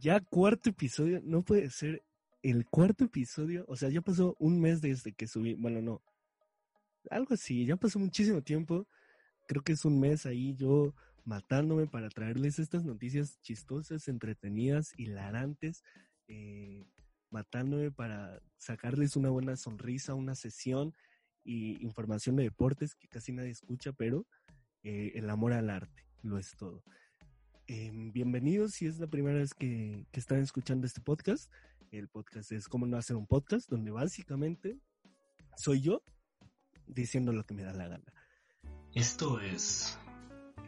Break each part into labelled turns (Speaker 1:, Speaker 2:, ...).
Speaker 1: Ya cuarto episodio, no puede ser el cuarto episodio. O sea, ya pasó un mes desde que subí. Bueno, no. Algo así, ya pasó muchísimo tiempo. Creo que es un mes ahí yo matándome para traerles estas noticias chistosas, entretenidas, hilarantes. Eh, matándome para sacarles una buena sonrisa, una sesión y información de deportes que casi nadie escucha, pero eh, el amor al arte lo es todo. Em, bienvenidos si es la primera vez que, que, están escuchando este podcast. El podcast es Cómo no hacer un podcast, donde básicamente soy yo diciendo lo que me da la gana.
Speaker 2: Esto es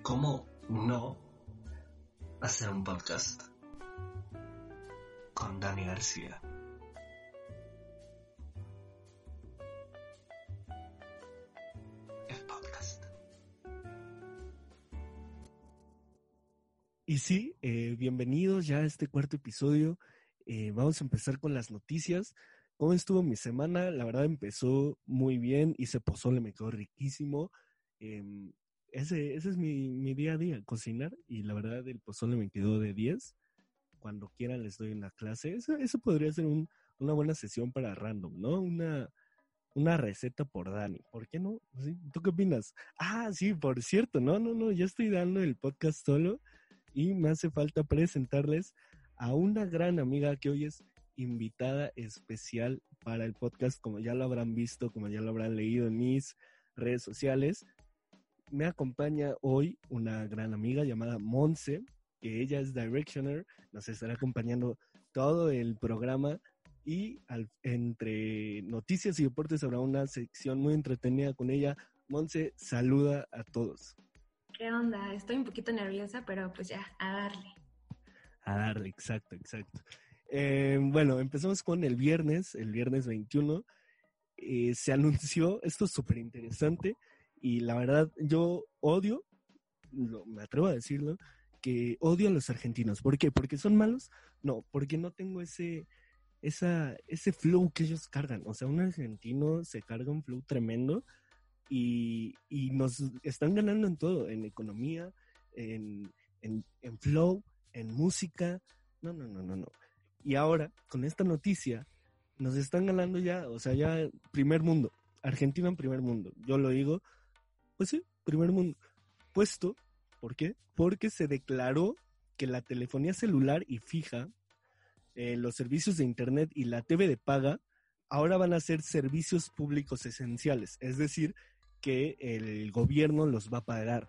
Speaker 2: Cómo no hacer un podcast con Dani García.
Speaker 1: Y sí, eh, bienvenidos ya a este cuarto episodio. Eh, vamos a empezar con las noticias. ¿Cómo estuvo mi semana? La verdad empezó muy bien, hice pozole, me quedó riquísimo. Em, ese, ese es mi, mi, día a día, cocinar, y la verdad el pozole me quedó de 10. Cuando quieran les doy una clase. Eso, eso podría ser un, una buena sesión para random, ¿no? Una, una receta por Dani. ¿Por qué no? ¿Tú qué opinas? Ah, sí, por cierto, no, no, no, ya estoy dando el podcast solo y me hace falta presentarles a una gran amiga que hoy es invitada especial para el podcast, como ya lo habrán visto, como ya lo habrán leído en mis redes sociales. Me acompaña hoy una gran amiga llamada Monse, que ella es Directioner, nos estará acompañando todo el programa y entre noticias y deportes habrá una sección muy entretenida con ella. Monse, saluda a todos.
Speaker 3: ¿Qué onda? Estoy un poquito nerviosa, pero pues ya, a darle.
Speaker 1: A darle, exacto, exacto. Eh, bueno, empezamos con el viernes, el viernes 21. Eh, se anunció, esto es súper interesante, y la verdad yo odio, me atrevo a decirlo, que odio a los argentinos. ¿Por qué? ¿Porque son malos? No, porque no tengo ese, esa, ese flow que ellos cargan. O sea, un argentino se carga un flow tremendo y, y nos están ganando en todo, en economía, en, en, en flow, en música. No, no, no, no, no. Y ahora, con esta noticia, nos están ganando ya, o sea, ya primer mundo. Argentina en primer mundo. Yo lo digo, pues sí, primer mundo. Puesto, ¿por qué? Porque se declaró que la telefonía celular y fija, eh, los servicios de Internet y la TV de paga, ahora van a ser servicios públicos esenciales. Es decir, que el gobierno los va a pagar.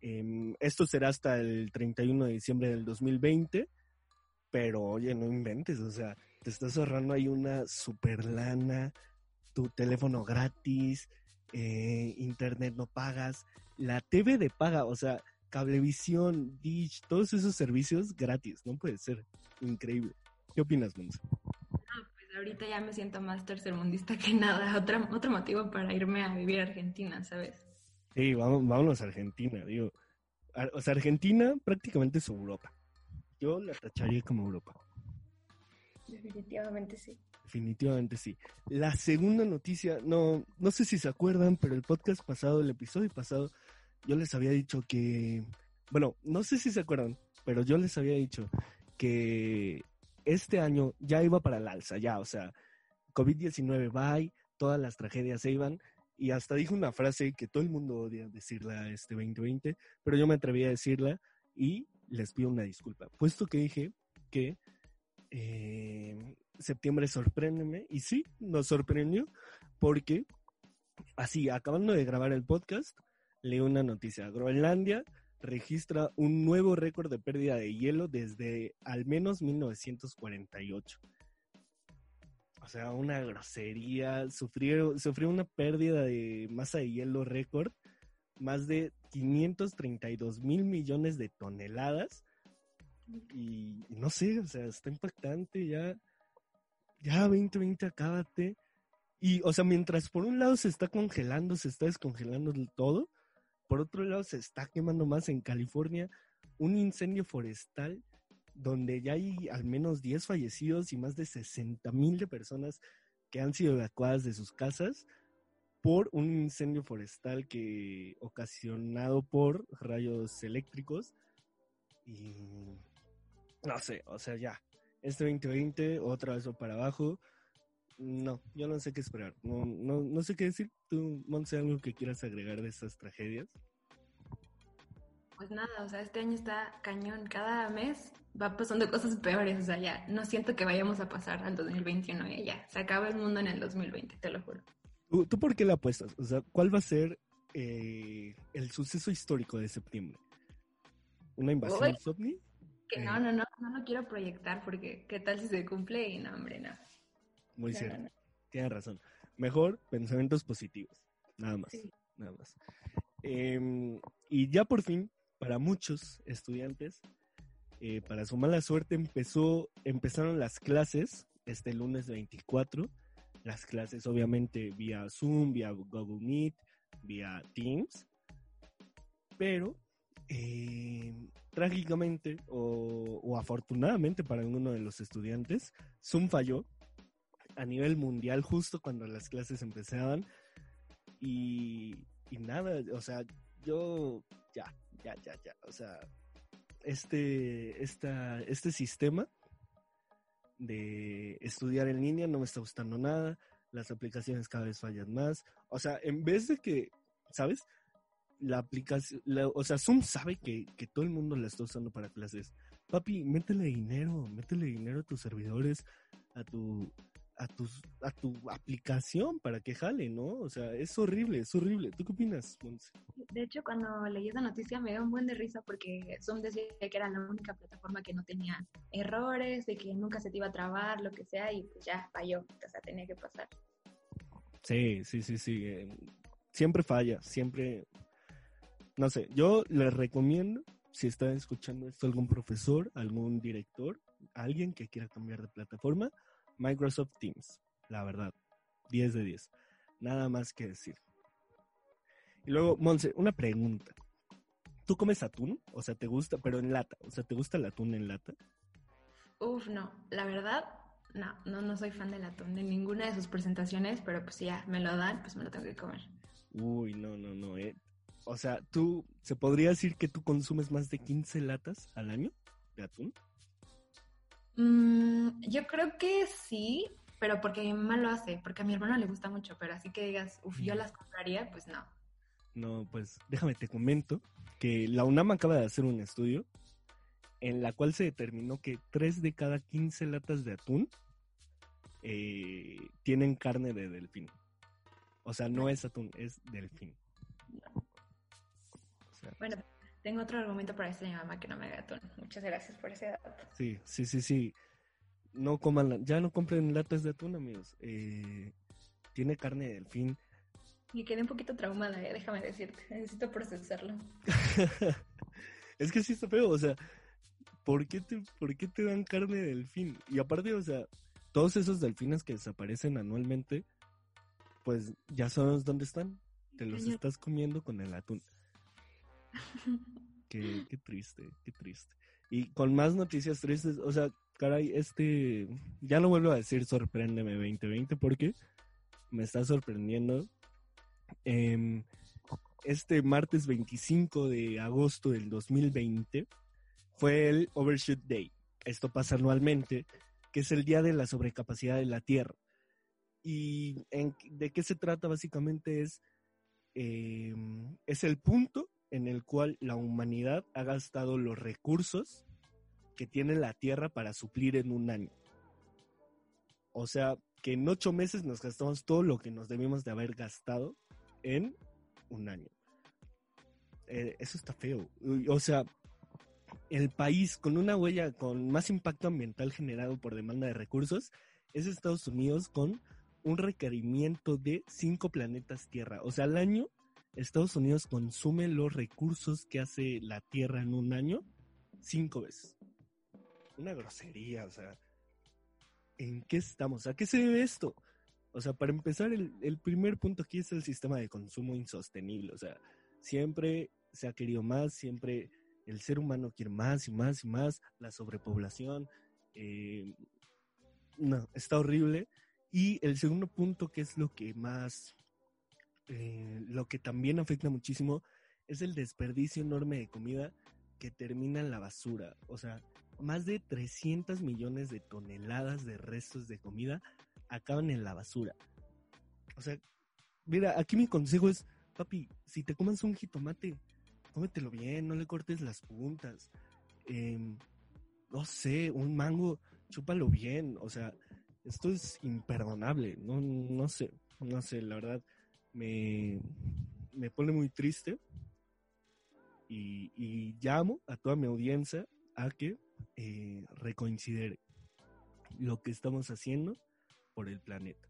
Speaker 1: Em, esto será hasta el 31 de diciembre del 2020, pero oye, no inventes, o sea, te estás ahorrando ahí una super lana, tu teléfono gratis, eh, internet no pagas, la TV de paga, o sea, cablevisión, Dish, todos esos servicios gratis, no puede ser, increíble. ¿Qué opinas, Monza?
Speaker 3: Ahorita ya me siento más tercermundista que nada. Otra, otro motivo para irme a vivir a Argentina, ¿sabes?
Speaker 1: Sí, vamos, vámonos a Argentina, digo. O sea, Argentina prácticamente es Europa. Yo la tacharía como Europa.
Speaker 3: Definitivamente sí.
Speaker 1: Definitivamente sí. La segunda noticia, no, no sé si se acuerdan, pero el podcast pasado, el episodio pasado, yo les había dicho que, bueno, no sé si se acuerdan, pero yo les había dicho que este año ya iba para el alza, ya, o sea, COVID-19 bye, todas las tragedias se iban, y hasta dijo una frase que todo el mundo odia decirla este 2020, pero yo me atreví a decirla y les pido una disculpa, puesto que dije que eh, septiembre sorpréndeme, y sí, nos sorprendió, porque así, acabando de grabar el podcast, leí una noticia, Groenlandia registra un nuevo récord de pérdida de hielo desde al menos 1948. O sea, una grosería. Sufrió, sufrió una pérdida de masa de hielo récord, más de 532 mil millones de toneladas. Y, no sé, o sea, está impactante ya. Ya 2020, acábate. Y, o sea, mientras por un lado se está congelando, se está descongelando todo, por otro lado, se está quemando más en California un incendio forestal donde ya hay al menos 10 fallecidos y más de 60 mil de personas que han sido evacuadas de sus casas por un incendio forestal que ocasionado por rayos eléctricos y no sé, o sea, ya. Este 2020, otra vez para abajo. No, yo no sé qué esperar. No, no, no sé qué decir. ¿Tú, Monse, algo que quieras agregar de estas tragedias?
Speaker 3: Pues nada, o sea, este año está cañón. Cada mes va pasando cosas peores. O sea, ya no siento que vayamos a pasar al 2021. Ya, ya. se acaba el mundo en el 2020, te lo juro.
Speaker 1: ¿Tú, tú por qué la apuestas? O sea, ¿cuál va a ser eh, el suceso histórico de septiembre? ¿Una invasión
Speaker 3: Uy.
Speaker 1: ovni?
Speaker 3: Que no,
Speaker 1: Eh.
Speaker 3: no, no, no lo quiero proyectar porque qué tal si se cumple y no, hombre, no.
Speaker 1: Muy
Speaker 3: No,
Speaker 1: cierto.
Speaker 3: no, no.
Speaker 1: Tienes razón. Mejor pensamientos positivos. Nada más.
Speaker 3: Sí.
Speaker 1: Nada más. Em, y ya por fin, para muchos estudiantes, eh, para su mala suerte, empezó, empezaron las clases este lunes 24. Las clases, obviamente, vía Zoom, vía Google Meet, vía Teams. Pero, eh, trágicamente o, o afortunadamente para alguno de los estudiantes, Zoom falló a nivel mundial justo cuando las clases empezaban y, y nada, o sea, yo ya, ya, ya, ya, o sea, este, esta, este sistema de estudiar en línea no me está gustando nada, las aplicaciones cada vez fallan más, o sea, en vez de que, ¿sabes? La aplicación, o sea, Zoom sabe que, que todo el mundo la está usando para clases. Papi, métele dinero, métele dinero a tus servidores, a tu, a tus, a tu aplicación para que jale, ¿no? O sea, es horrible, es horrible. ¿Tú qué opinas, Monse?
Speaker 3: De hecho, cuando leí esa noticia me dio un buen de risa porque Zoom decía que era la única plataforma que no tenía errores, de que nunca se te iba a trabar, lo que sea, y pues ya falló, o sea, tenía que pasar.
Speaker 1: Sí, sí, sí, sí. eh, siempre falla, siempre. No sé, yo les recomiendo, si está escuchando esto algún profesor, algún director, alguien que quiera cambiar de plataforma, Microsoft Teams, la verdad, 10 de 10. Nada más que decir. Y luego, Monse, una pregunta. ¿Tú comes atún? O sea, ¿te gusta, pero en lata? O sea, ¿te gusta el atún en lata?
Speaker 3: Uf, no, la verdad, no, no, no soy fan del atún de ninguna de sus presentaciones, pero pues ya me lo dan, pues me lo tengo que comer.
Speaker 1: Uy, no, no, no. eh. O sea, tú, ¿se podría decir que tú consumes más de 15 latas al año de atún?
Speaker 3: Mm, yo creo que sí, pero porque mi mamá lo hace, porque a mi hermano le gusta mucho, pero así que digas, uf, yo
Speaker 1: Mm.
Speaker 3: las compraría, pues no.
Speaker 1: No, pues déjame te comento que la UNAM acaba de hacer un estudio en la cual se determinó que 3 de cada 15 latas de atún eh, tienen carne de delfín. O sea, no es atún, es delfín. O sea,
Speaker 3: Bueno, tengo otro argumento para decirle a mi mamá que no me haga atún. Muchas gracias por ese dato.
Speaker 1: sí, sí, sí, sí. No coman, la- ya no compren latas de atún, amigos. Eh, tiene carne de delfín.
Speaker 3: Me quedé un poquito traumada, eh, déjame decirte. Necesito procesarlo.
Speaker 1: es que sí está feo, o sea, ¿por qué, te, ¿por qué te dan carne de delfín? Y aparte, o sea, todos esos delfines que desaparecen anualmente, pues ya sabes dónde están. Te los estás comiendo con el atún. Qué, triste, qué triste. Y con más noticias tristes, o sea, caray, este, ya no vuelvo a decir sorpréndeme 2020 porque me está sorprendiendo. Em, este martes 25 de agosto del 2020 fue el Overshoot Day. Esto pasa anualmente, que es el día de la sobrecapacidad de la Tierra. ¿Y de qué se trata básicamente? Es, eh, es el punto en el cual la humanidad ha gastado los recursos que tiene la Tierra para suplir en un año. O sea, que en ocho meses nos gastamos todo lo que nos debimos de haber gastado en un año. Eh, eso está feo. O sea, el país con una huella con más impacto ambiental generado por demanda de recursos es Estados Unidos con un requerimiento de cinco planetas Tierra. O sea, al año Estados Unidos consume los recursos que hace la Tierra en un año cinco veces. Una grosería, o sea. ¿En qué estamos? ¿A qué se debe esto? O sea, para empezar, el, el primer punto aquí es el sistema de consumo insostenible. O sea, siempre se ha querido más, siempre el ser humano quiere más y más y más, la sobrepoblación. eh, no, está horrible. Y el segundo punto, que es lo que más, eh, lo que también afecta muchísimo, es el desperdicio enorme de comida que termina en la basura. O sea, más de 300 millones de toneladas de restos de comida acaban en la basura. O sea, mira, aquí mi consejo es, papi, si te comes un jitomate, cómetelo bien, no le cortes las puntas. Em, no sé, un mango, chúpalo bien. O sea, esto es imperdonable. No, no sé, no sé, la verdad me, me pone muy triste. Y, y llamo a toda mi audiencia a que eh, reconsidere lo que estamos haciendo por el planeta.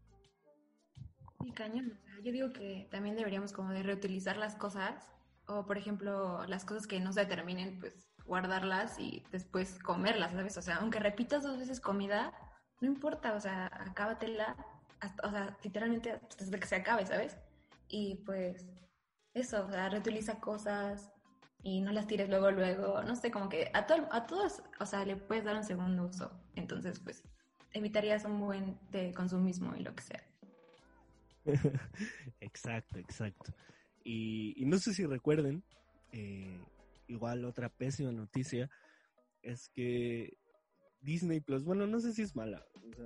Speaker 3: Y cañón, yo digo que también deberíamos como de reutilizar las cosas o por ejemplo las cosas que no se terminen, pues guardarlas y después comerlas, ¿sabes? O sea, aunque repitas dos veces comida, no importa, o sea, acábatela, hasta, o sea, literalmente hasta que se acabe, ¿sabes? Y pues eso, o sea, reutiliza cosas, y no las tires luego, luego, no sé, como que a, todo, a todos, o sea, le puedes dar un segundo uso. Entonces, pues, evitarías un buen de consumismo y lo que sea.
Speaker 1: exacto, exacto. Y, no sé si recuerden, eh, igual otra pésima noticia es que Disney Plus, bueno, no sé si es mala, o sea,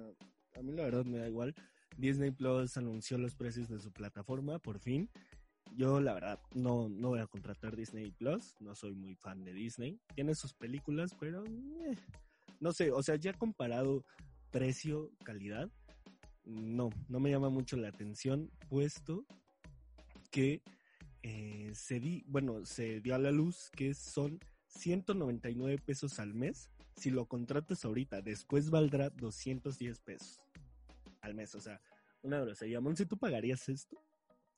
Speaker 1: a mí la verdad me da igual. Disney Plus anunció los precios de su plataforma, por fin. Yo, la verdad, no, no voy a contratar Disney Plus. No soy muy fan de Disney. Tiene sus películas, pero eh, no sé. O sea, ya comparado precio-calidad, no, no me llama mucho la atención, puesto que eh, se di, bueno, se dio a la luz que son 199 pesos al mes. Si lo contratas ahorita, después valdrá 210 pesos al mes. O sea, una grosería. si ¿tú pagarías esto?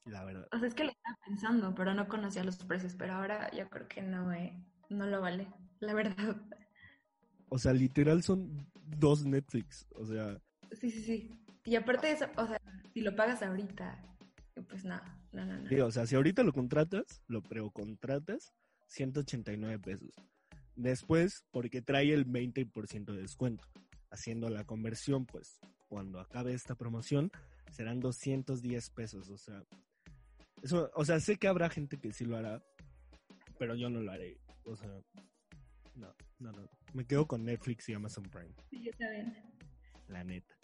Speaker 1: la verdad.
Speaker 3: O sea, es que lo estaba pensando, pero no conocía los precios, pero ahora yo creo que no, eh, no lo vale, la verdad.
Speaker 1: O sea, literal son dos Netflix, o sea.
Speaker 3: Sí, sí, sí. Y aparte de eso, o sea, si lo pagas ahorita, pues nada, no, no, no.
Speaker 1: o sea, si ahorita lo contratas, lo precontratas, 189 pesos. Después, porque trae el 20% de descuento. Haciendo la conversión, pues, cuando acabe esta promoción, serán 210 pesos. O sea, eso, o sea, sé que habrá gente que sí lo hará, pero yo no lo haré. O sea, no, no, no. Me quedo con Netflix y Amazon Prime.
Speaker 3: Sí, yo también.
Speaker 1: La neta.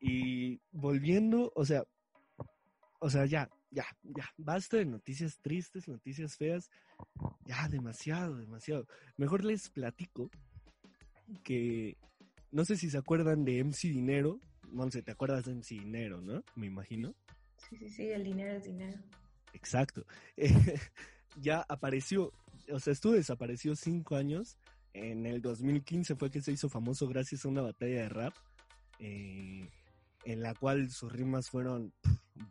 Speaker 1: Y volviendo, o sea, o sea, ya, ya, ya, basta de noticias tristes, noticias feas. Ya, demasiado, demasiado. Mejor les platico que no sé si se acuerdan de MC Dinero. Monse, ¿te acuerdas de MC Dinero, no? Me imagino.
Speaker 3: Sí, sí, sí, el dinero es dinero.
Speaker 1: Exacto. ya apareció, o sea, estuvo desaparecido cinco años. En el 2015 fue que se hizo famoso gracias a una batalla de rap, eh, en la cual sus rimas fueron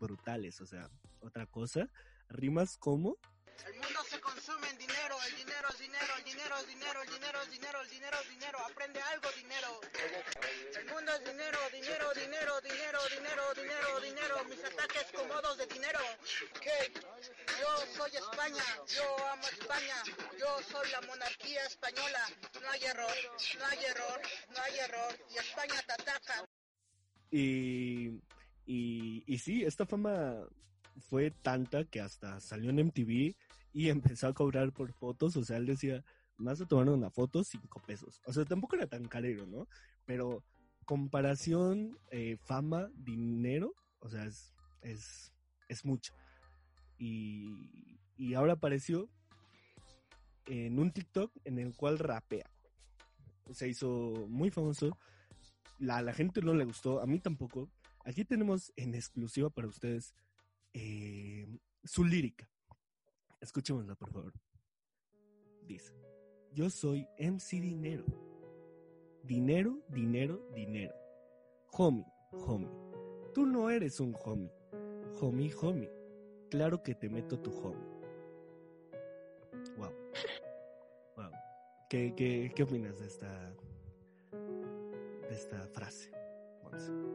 Speaker 1: brutales, o sea, otra cosa. Rimas como...
Speaker 4: dinero, el dinero es dinero, el dinero es dinero, el dinero es dinero, el dinero es dinero, aprende algo dinero. El mundo es dinero, dinero, dinero, dinero, dinero, dinero, dinero, mis ataques comodos de dinero. Yo soy España, yo amo España, yo soy la monarquía española. No hay error, no hay error, no hay error, y España te ataca.
Speaker 1: Y, y, y sí, esta fama fue tanta que hasta salió en MTV y empezó a cobrar por fotos, o sea, él decía, más de tomar una foto, cinco pesos. O sea, tampoco era tan carero, ¿no? Pero comparación, eh, fama, dinero, o sea, es, es, es mucho. Y, y ahora apareció en un TikTok en el cual rapea. Se hizo muy famoso. La, la gente no le gustó, a mí tampoco. Aquí tenemos en exclusiva para ustedes eh, su lírica. Escuchémosla, por favor. Dice, yo soy MC Dinero. Dinero, dinero, dinero. Homie, homie. Tú no eres un homie. Homie, homie. Claro que te meto tu homie. Wow. Wow. ¿Qué, qué, qué opinas de esta, de esta frase?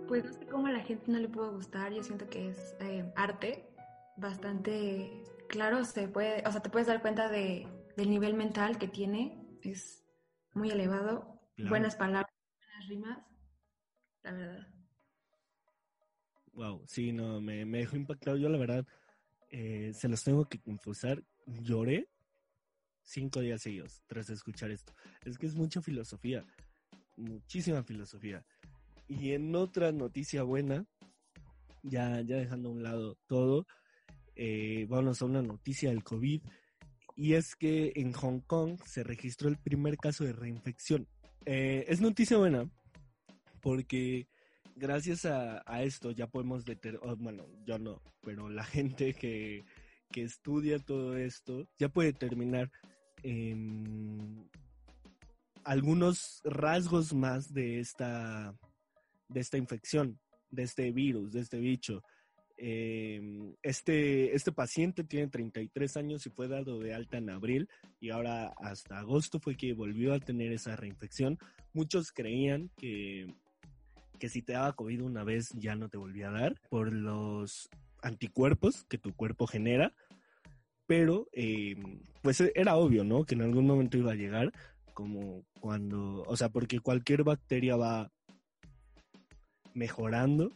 Speaker 3: Pues no sé cómo a la gente no le puede gustar. Yo siento que es eh, arte bastante claro. Se puede, o sea, te puedes dar cuenta de, del nivel mental que tiene. Es muy elevado. Buenas palabras, buenas rimas. La verdad.
Speaker 1: Wow, sí, no, me, me dejó impactado. Yo, la verdad, eh, se los tengo que confesar. Lloré cinco días seguidos tras escuchar esto. Es que es mucha filosofía, muchísima filosofía. Y en otra noticia buena, ya, ya dejando a un lado todo, eh, vamos a una noticia del COVID. Y es que en Hong Kong se registró el primer caso de reinfección. Eh, es noticia buena porque gracias a, esto ya podemos determinar, bueno, yo no, pero la gente que, que estudia todo esto ya puede determinar em, algunos rasgos más de esta, de esta infección, de este virus, de este bicho. Em, este, este paciente tiene 33 años y fue dado de alta en abril y ahora hasta agosto fue que volvió a tener esa reinfección. Muchos creían que, que si te daba COVID una vez ya no te volvía a dar por los anticuerpos que tu cuerpo genera, pero em, pues era obvio, ¿no? Que en algún momento iba a llegar, como cuando, o sea, porque cualquier bacteria va mejorando,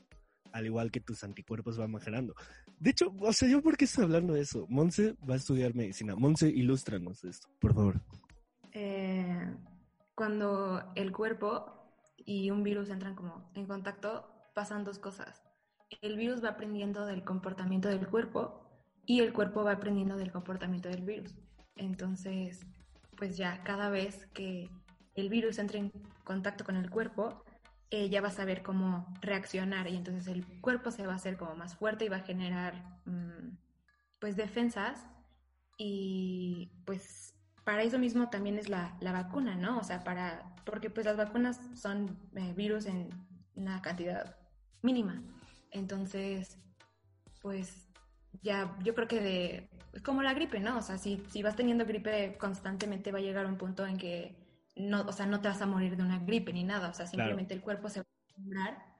Speaker 1: al igual que tus anticuerpos van mejorando. De hecho, o sea, yo por qué estoy hablando de eso. Monse va a estudiar medicina. Monse, ilústranos esto, por favor.
Speaker 3: Eh, cuando el cuerpo y un virus entran como en contacto, pasan dos cosas. El virus va aprendiendo del comportamiento del cuerpo y el cuerpo va aprendiendo del comportamiento del virus. Entonces, pues ya cada vez que el virus entra en contacto con el cuerpo, eh, ya va a saber cómo reaccionar y entonces el cuerpo se va a hacer como más fuerte y va a generar mm, pues defensas y pues para eso mismo también es la, la, vacuna, ¿no? O sea, para, porque pues las vacunas son eh, virus en una cantidad mínima. Entonces, pues ya, yo creo que de, es como la gripe, ¿no? O sea, si, si vas teniendo gripe constantemente va a llegar un punto en que no, o sea, no te vas a morir de una gripe ni nada, o sea, simplemente el cuerpo se va a acostumbrar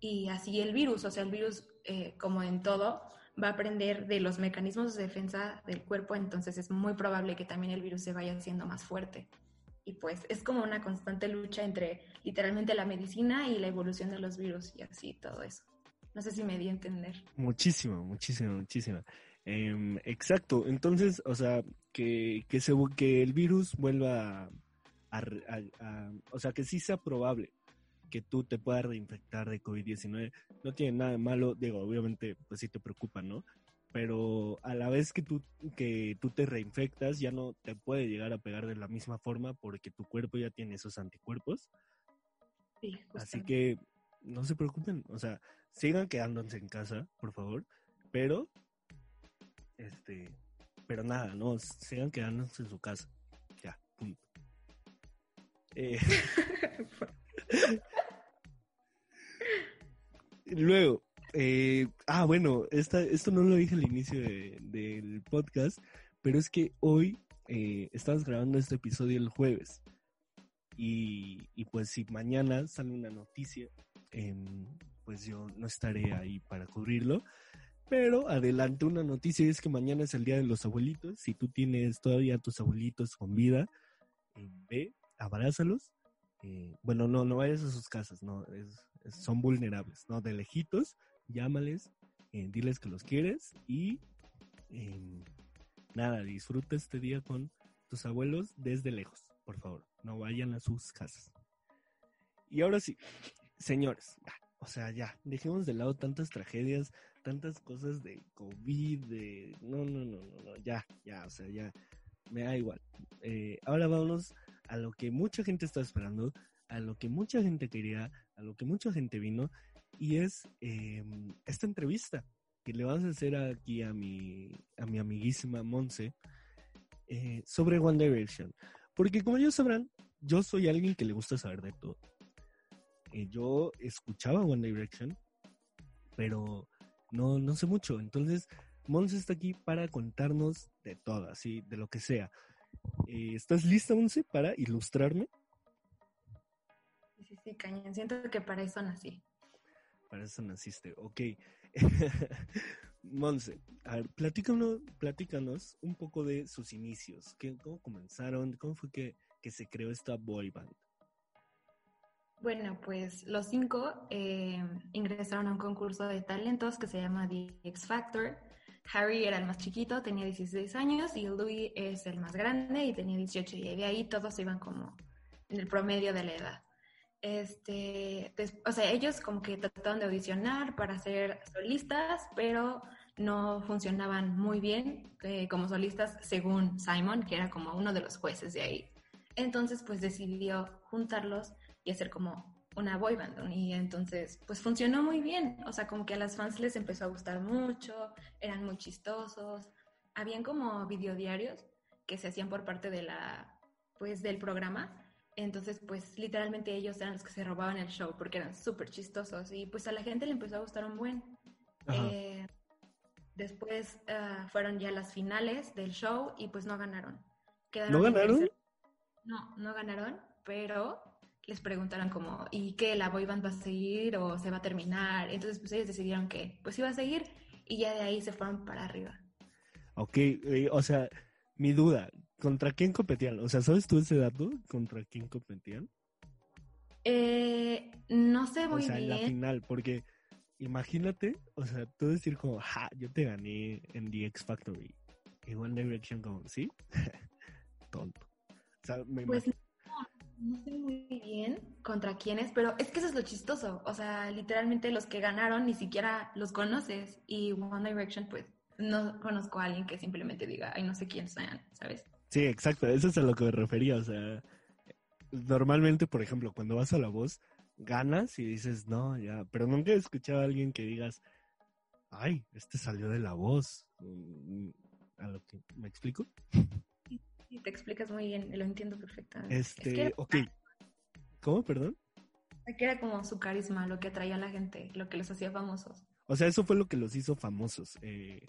Speaker 3: y así el virus, o sea, el virus, eh, como en todo, va a aprender de los mecanismos de defensa del cuerpo, entonces es muy probable que también el virus se vaya haciendo más fuerte. Y pues es como una constante lucha entre literalmente la medicina y la evolución de los virus y así todo eso. No sé si me di a entender.
Speaker 1: Muchísimo, muchísimo, muchísimo. Eh, exacto, entonces, o sea, que, que, se, que el virus vuelva a, a, a, o sea, que sí sea probable que tú te puedas reinfectar de COVID-19. No tiene nada de malo, digo, obviamente, pues sí te preocupa, ¿no? Pero a la vez que tú, que tú te reinfectas, ya no te puede llegar a pegar de la misma forma porque tu cuerpo ya tiene esos anticuerpos.
Speaker 3: Sí,
Speaker 1: Así que no se preocupen, o sea, sigan quedándose en casa, por favor, pero, este, pero nada, no, sigan quedándose en su casa. Ya, punto. Eh, luego, eh, ah, bueno, esta, esto no lo dije al inicio de, del podcast, pero es que hoy eh, estamos grabando este episodio el jueves. Y, y, pues si mañana sale una noticia, eh, pues yo no estaré ahí para cubrirlo. Pero adelante una noticia es que mañana es el Día de los Abuelitos. Si tú tienes todavía tus abuelitos con vida, eh, ve, abrázalos. Eh, bueno, no, no vayas a sus casas, no, son vulnerables, ¿no? De lejitos, llámales, eh, diles que los quieres y em, nada, disfruta este día con tus abuelos desde lejos, por favor, no vayan a sus casas. Y ahora sí, señores, o sea, ya, dejemos de lado tantas tragedias, tantas cosas de COVID, de... No, no, no, no, no, ya, ya, o sea, ya, me da igual. Eh, ahora vámonos a lo que mucha gente está esperando, a lo que mucha gente quería, a lo que mucha gente vino, y es eh, esta entrevista que le vamos a hacer aquí a mi, a mi amiguísima Monse eh, sobre One Direction. Porque como ellos sabrán, yo soy alguien que le gusta saber de todo. Eh, yo escuchaba One Direction, pero no, no sé mucho. Entonces, Monse está aquí para contarnos de todo, así, de lo que sea. Eh, ¿Estás lista, Monse, para ilustrarme?
Speaker 3: Sí, sí, sí, cañón. Siento que para eso nací.
Speaker 1: Para eso naciste, ok. Monse, a ver, platícanos, platícanos un poco de sus inicios. ¿Qué, ¿Cómo comenzaron? ¿Cómo fue que, que se creó esta boy band?
Speaker 3: Bueno, pues los cinco eh, ingresaron a un concurso de talentos que se llama The X Factor. Harry era el más chiquito, tenía 16 años, y Louis es el más grande y tenía 18. Y de ahí todos iban como en el promedio de la edad. Este, o sea, ellos como que trataron de audicionar para ser solistas, pero no funcionaban muy bien eh, como solistas según Simon, que era como uno de los jueces de ahí. Entonces, pues decidió juntarlos y hacer como una boy band. Y entonces, pues funcionó muy bien. O sea, como que a las fans les empezó a gustar mucho, eran muy chistosos. Habían como videodiarios que se hacían por parte de la, pues, del programa. Entonces, pues, literalmente ellos eran los que se robaban el show porque eran súper chistosos. Y pues a la gente le empezó a gustar un buen. Eh, después ah, fueron ya las finales del show y pues no ganaron. Quedaron
Speaker 1: ¿No ganaron?
Speaker 3: No, no ganaron, pero les preguntaron como, ¿y qué? ¿La boy band va a seguir o se va a terminar? Entonces pues ellos decidieron que pues iba a seguir y ya de ahí se fueron para arriba.
Speaker 1: Ok, eh, o sea, mi duda, ¿contra quién competían? O sea, ¿sabes tú ese dato? ¿Contra quién competían?
Speaker 3: Eh, no sé
Speaker 1: O
Speaker 3: muy
Speaker 1: sea, en la
Speaker 3: bien.
Speaker 1: final, porque imagínate, o sea, tú decir como, ja, yo te gané en The X Factory. Y One Direction como, ¿sí? Tonto. O sea, me
Speaker 3: Pues
Speaker 1: imagino.
Speaker 3: No, sé muy bien contra quiénes, pero es que eso es lo chistoso. O sea, literalmente los que ganaron ni siquiera los conoces. Y One Direction, pues, no conozco a alguien que simplemente diga, ay, no sé quién sean, ¿sabes?
Speaker 1: Sí, exacto, eso es a lo que me refería, o sea, normalmente, por ejemplo, cuando vas a la voz, ganas y dices, no, ya, pero nunca he escuchado a alguien que digas, ay, este salió de la voz. Mm, A lo que, ¿me explico?
Speaker 3: Te explicas muy bien, lo entiendo perfectamente. Es
Speaker 1: Este,
Speaker 3: que era,
Speaker 1: ok. ¿Cómo, perdón?
Speaker 3: que era como su carisma, lo que atraía a la gente, lo que los hacía famosos.
Speaker 1: O sea, eso fue lo que los hizo famosos. eh,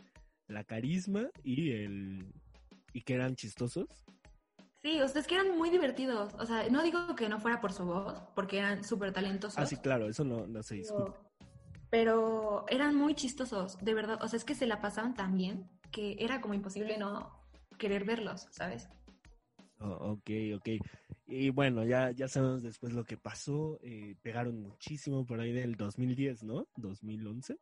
Speaker 1: la carisma y el... y que eran chistosos.
Speaker 3: Sí, ustedes que eran muy divertidos. O sea, no digo que no fuera por su voz, porque eran súper talentosos.
Speaker 1: Ah, sí, claro, eso no, no se discute.
Speaker 3: Pero, pero eran muy chistosos, de verdad. O sea, es que se la pasaban tan bien que era como imposible no querer verlos, ¿sabes?
Speaker 1: Oh, ok, ok. Y bueno, ya, ya sabemos después lo que pasó. eh, pegaron muchísimo por ahí del 2010, ¿no? 2011.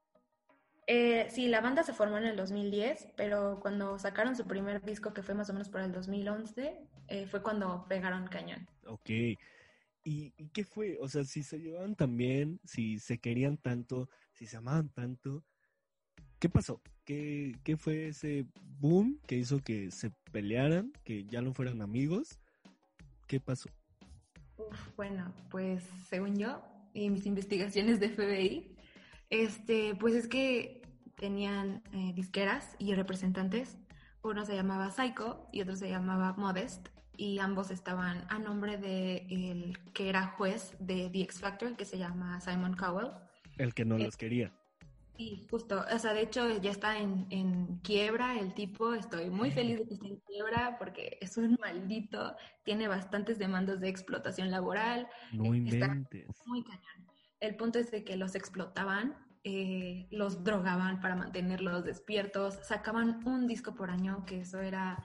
Speaker 3: Eh, sí, la banda se formó en el 2010, pero cuando sacaron su primer disco, que fue más o menos por el 2011, eh, fue cuando pegaron cañón.
Speaker 1: Ok. ¿Y, ¿Y qué fue? O sea, si se llevaban tan bien, si se querían tanto, si se amaban tanto, ¿qué pasó? ¿Qué, qué fue ese boom que hizo que se pelearan, que ya no fueran amigos? ¿Qué pasó?
Speaker 3: Uf, bueno, pues según yo y mis investigaciones de FBI, este, pues es que tenían eh, disqueras y representantes. Uno se llamaba Psycho y otro se llamaba Modest y ambos estaban a nombre de el que era juez de The X Factor, que se llama Simon Cowell.
Speaker 1: El que no
Speaker 3: Eh,
Speaker 1: los quería.
Speaker 3: Sí, justo, o sea, de hecho ya está en, en quiebra el tipo, estoy muy feliz de que esté en quiebra porque es un maldito, tiene bastantes demandas de explotación laboral,
Speaker 1: No
Speaker 3: eh, está-
Speaker 1: inventes.
Speaker 3: muy cañón. El punto es de que los explotaban, eh, los drogaban para mantenerlos despiertos, sacaban un disco por año, que eso era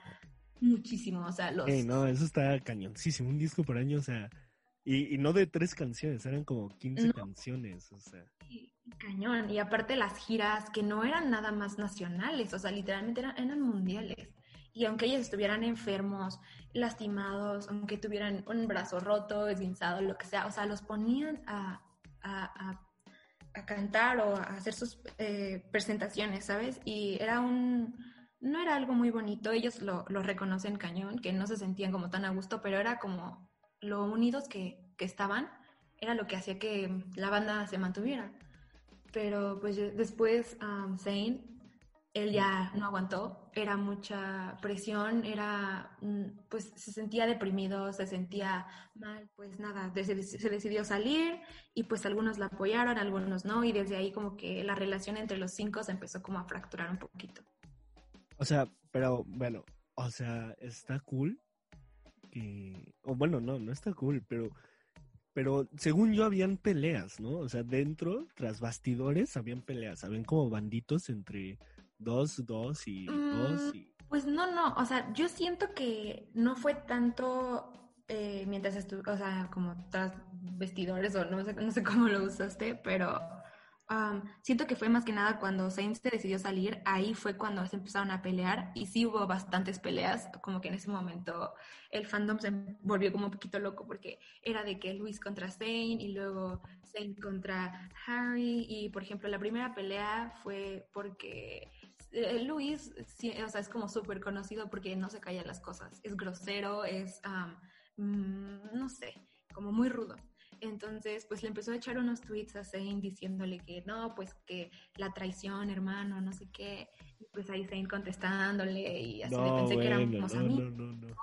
Speaker 3: muchísimo, o sea, los...
Speaker 1: Ey, no, eso está cañoncísimo. Un disco por año, o sea. Y, y no de tres canciones, eran como 15
Speaker 3: No.
Speaker 1: canciones, o sea.
Speaker 3: Sí, Cañón. Y aparte las giras que no eran nada más nacionales, o sea, literalmente eran, mundiales. Y aunque ellos estuvieran enfermos, lastimados, aunque tuvieran un brazo roto, esguinzado, lo que sea, o sea, los ponían a, a- a- a cantar o a hacer sus eh, presentaciones, ¿sabes? Y era un... No era algo muy bonito, ellos lo, lo reconocen cañón, que no se sentían como tan a gusto, pero era como lo unidos que, que estaban, era lo que hacía que la banda se mantuviera. Pero pues después um, Zane, él ya no aguantó, era mucha presión, era, pues se sentía deprimido, se sentía mal, pues nada, se decidió salir y pues algunos la apoyaron, algunos no, y desde ahí como que la relación entre los cinco se empezó como a fracturar un poquito.
Speaker 1: O sea, pero bueno, o sea, está cool que. O bueno, no, no está cool, pero. Pero según yo habían peleas, ¿no? O sea, dentro, tras bastidores, habían peleas. Habían como banditos entre dos, dos y dos. Y...
Speaker 3: Pues no, no, o sea, yo siento que no fue tanto eh, mientras estuve, o sea, como tras vestidores o no sé, no sé cómo lo usaste, pero, Um, siento que fue más que nada cuando Zayn se decidió salir, ahí fue cuando se empezaron a pelear y sí hubo bastantes peleas, como que en ese momento el fandom se volvió como un poquito loco porque era de que Luis contra Zayn y luego Zayn contra Harry y por ejemplo la primera pelea fue porque eh, Luis, sí, o sea, es como súper conocido porque no se calla las cosas, es grosero, es, um, no sé, como muy rudo. Entonces, pues le empezó a echar unos tweets a Zane diciéndole que no, pues que la traición, hermano, no sé qué. Y pues ahí Zane contestándole y así
Speaker 1: No,
Speaker 3: pensé que
Speaker 1: bueno,
Speaker 3: éramos
Speaker 1: no,
Speaker 3: amigos.
Speaker 1: no.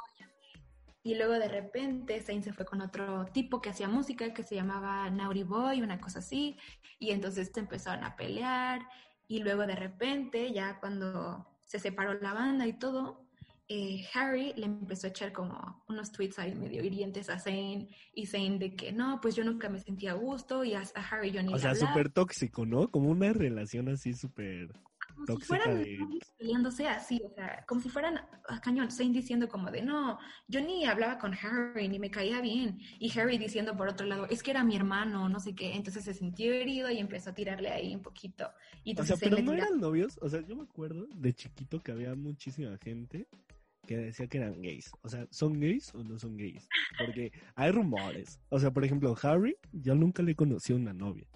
Speaker 3: Y luego de repente Zane se fue con otro tipo que hacía música que se llamaba Naughty Boy, una cosa así. Y entonces se empezaron a pelear. Y luego de repente, ya cuando se separó la banda y todo, eh, Harry le empezó a echar como unos tweets ahí medio hirientes a Zane. Y Zane de que no, pues yo nunca me sentía a gusto. Y a, a Harry yo ni
Speaker 1: O sea, súper tóxico, ¿no? Como una relación así súper...
Speaker 3: como si
Speaker 1: tóxica
Speaker 3: fueran
Speaker 1: de-
Speaker 3: peleándose así, o sea, como si fueran a cañón, Zane diciendo como de no, yo ni hablaba con Harry, ni me caía bien, y Harry diciendo por otro lado, es que era mi hermano, no sé qué, entonces se sintió herido y empezó a tirarle ahí un poquito. Y
Speaker 1: O sea,
Speaker 3: entonces
Speaker 1: pero no eran novios. O sea, yo me acuerdo de chiquito que había muchísima gente que decía que eran gays. O sea, ¿son gays o no son gays? Porque hay rumores. O sea, por ejemplo, Harry, yo nunca le conocí a una novia.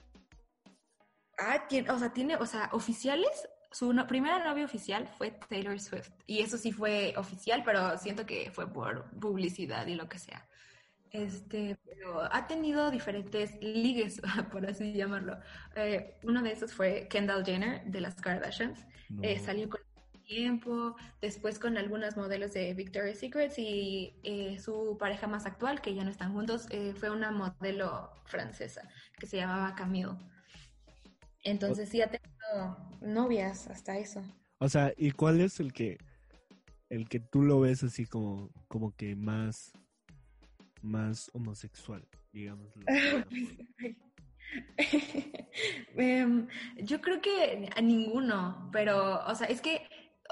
Speaker 3: Ah, tiene, o sea, tiene, o sea, oficiales, su no- primera novia oficial fue Taylor Swift, y eso sí fue oficial, pero siento que fue por publicidad y lo que sea. Este, pero ha tenido diferentes ligues, por así llamarlo. Eh, uno de esos fue Kendall Jenner de las Kardashians.
Speaker 1: No.
Speaker 3: Eh, salió con tiempo, después con algunas modelos de Victoria's Secret y eh, su pareja más actual, que ya no están juntos, eh, fue una modelo francesa que se llamaba Camille. Entonces sí ha tenido novias hasta eso.
Speaker 1: O sea, ¿y cuál es el que el que tú lo ves así como como que más más homosexual, digamos?
Speaker 3: Em, yo creo que a ninguno, pero, o sea, es que,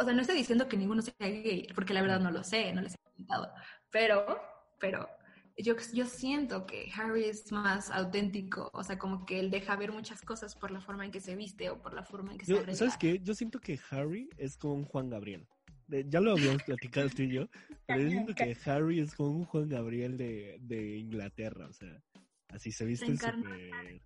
Speaker 3: o sea, no estoy diciendo que ninguno sea gay, porque la verdad no lo sé, no les he preguntado, pero, pero yo, yo siento que Harry es más auténtico, o sea, como que él deja ver muchas cosas por la forma en que se viste o por la forma en que se arregla.
Speaker 1: ¿Sabes qué? Yo siento que Harry es como un Juan Gabriel. De- ya lo habíamos platicado tú y yo, pero yo siento que Harry es como un Juan Gabriel de, de Inglaterra, o sea, así se viste súper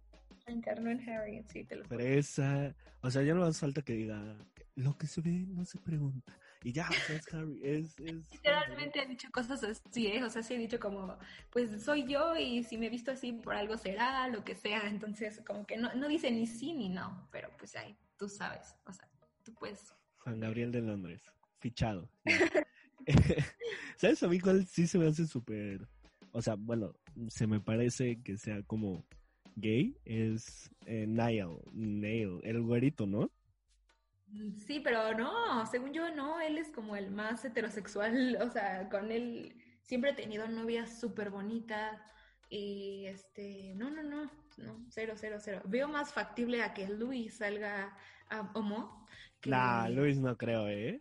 Speaker 3: Se encarnó en Harry, sí, te lo
Speaker 1: fresa, o sea, ya no hace falta que diga, lo que se ve no se pregunta, y ya, o sea, es Harry, es... es
Speaker 3: Literalmente ha dicho cosas así, ¿eh? O sea, sí ha dicho como, pues soy yo y si me he visto así por algo será, lo que sea. Entonces, como que no, no dice ni sí ni no, pero pues ahí, tú sabes. O sea, tú puedes.
Speaker 1: Juan Gabriel de Londres, fichado. ¿Sabes a mí cuál sí se me hace súper... O sea, bueno, se me parece que sea como gay, es eh, Niall, Nail, el güerito, ¿no?
Speaker 3: Sí, pero no, según yo no, él es como el más heterosexual, o sea, con él siempre he tenido novias súper bonitas y este, no, no, no, no, cero, cero, cero. Veo más factible a que Luis salga a homo. que-
Speaker 1: Nah, Luis no creo, ¿eh?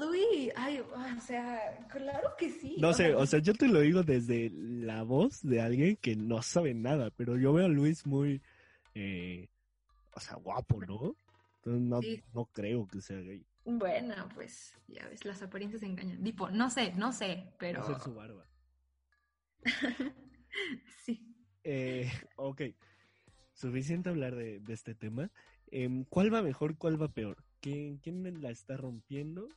Speaker 3: Luis, ay, o sea, claro que sí.
Speaker 1: No sé, o sea, yo te lo digo desde la voz de alguien que no sabe nada, pero yo veo a Luis muy, eh, o sea, guapo, ¿no? Entonces no,
Speaker 3: Sí.
Speaker 1: no creo que sea gay.
Speaker 3: Bueno, pues ya ves, las apariencias engañan. Tipo, no sé, no sé, pero
Speaker 1: ser su barba.
Speaker 3: sí.
Speaker 1: Eh, ok, suficiente hablar de, de este tema. Em, ¿Cuál va mejor, cuál va peor? ¿Quién, ¿Quién la está rompiendo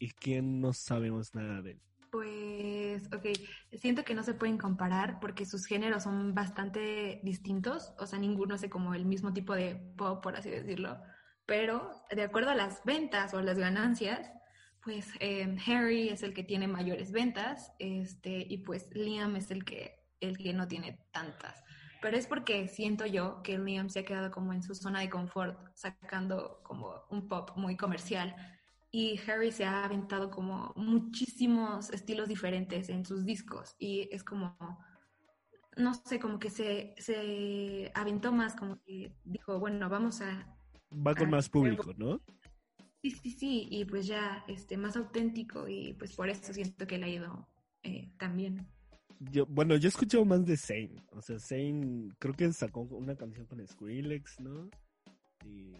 Speaker 1: y quién no sabemos nada de él?
Speaker 3: Pues, ok, siento que no se pueden comparar porque sus géneros son bastante distintos, o sea, ninguno hace como el mismo tipo de pop, por así decirlo, pero de acuerdo a las ventas o las ganancias, pues eh, Harry es el que tiene mayores ventas, este, y pues Liam es el que, el que no tiene tantas. Pero es porque siento yo que Liam se ha quedado como en su zona de confort, sacando como un pop muy comercial. Y Harry se ha aventado como muchísimos estilos diferentes en sus discos. Y es como, no sé, como que se, se aventó más, como que dijo, bueno, vamos a...
Speaker 1: Va con
Speaker 3: Ah,
Speaker 1: más público, ¿no?
Speaker 3: Sí, sí, sí. Y pues ya, este, más auténtico. Y pues por eso siento que le ha ido eh, también.
Speaker 1: Yo, bueno, yo he escuchado más de Zayn. O sea, Zayn creo que sacó una canción con Skrillex, ¿no? Y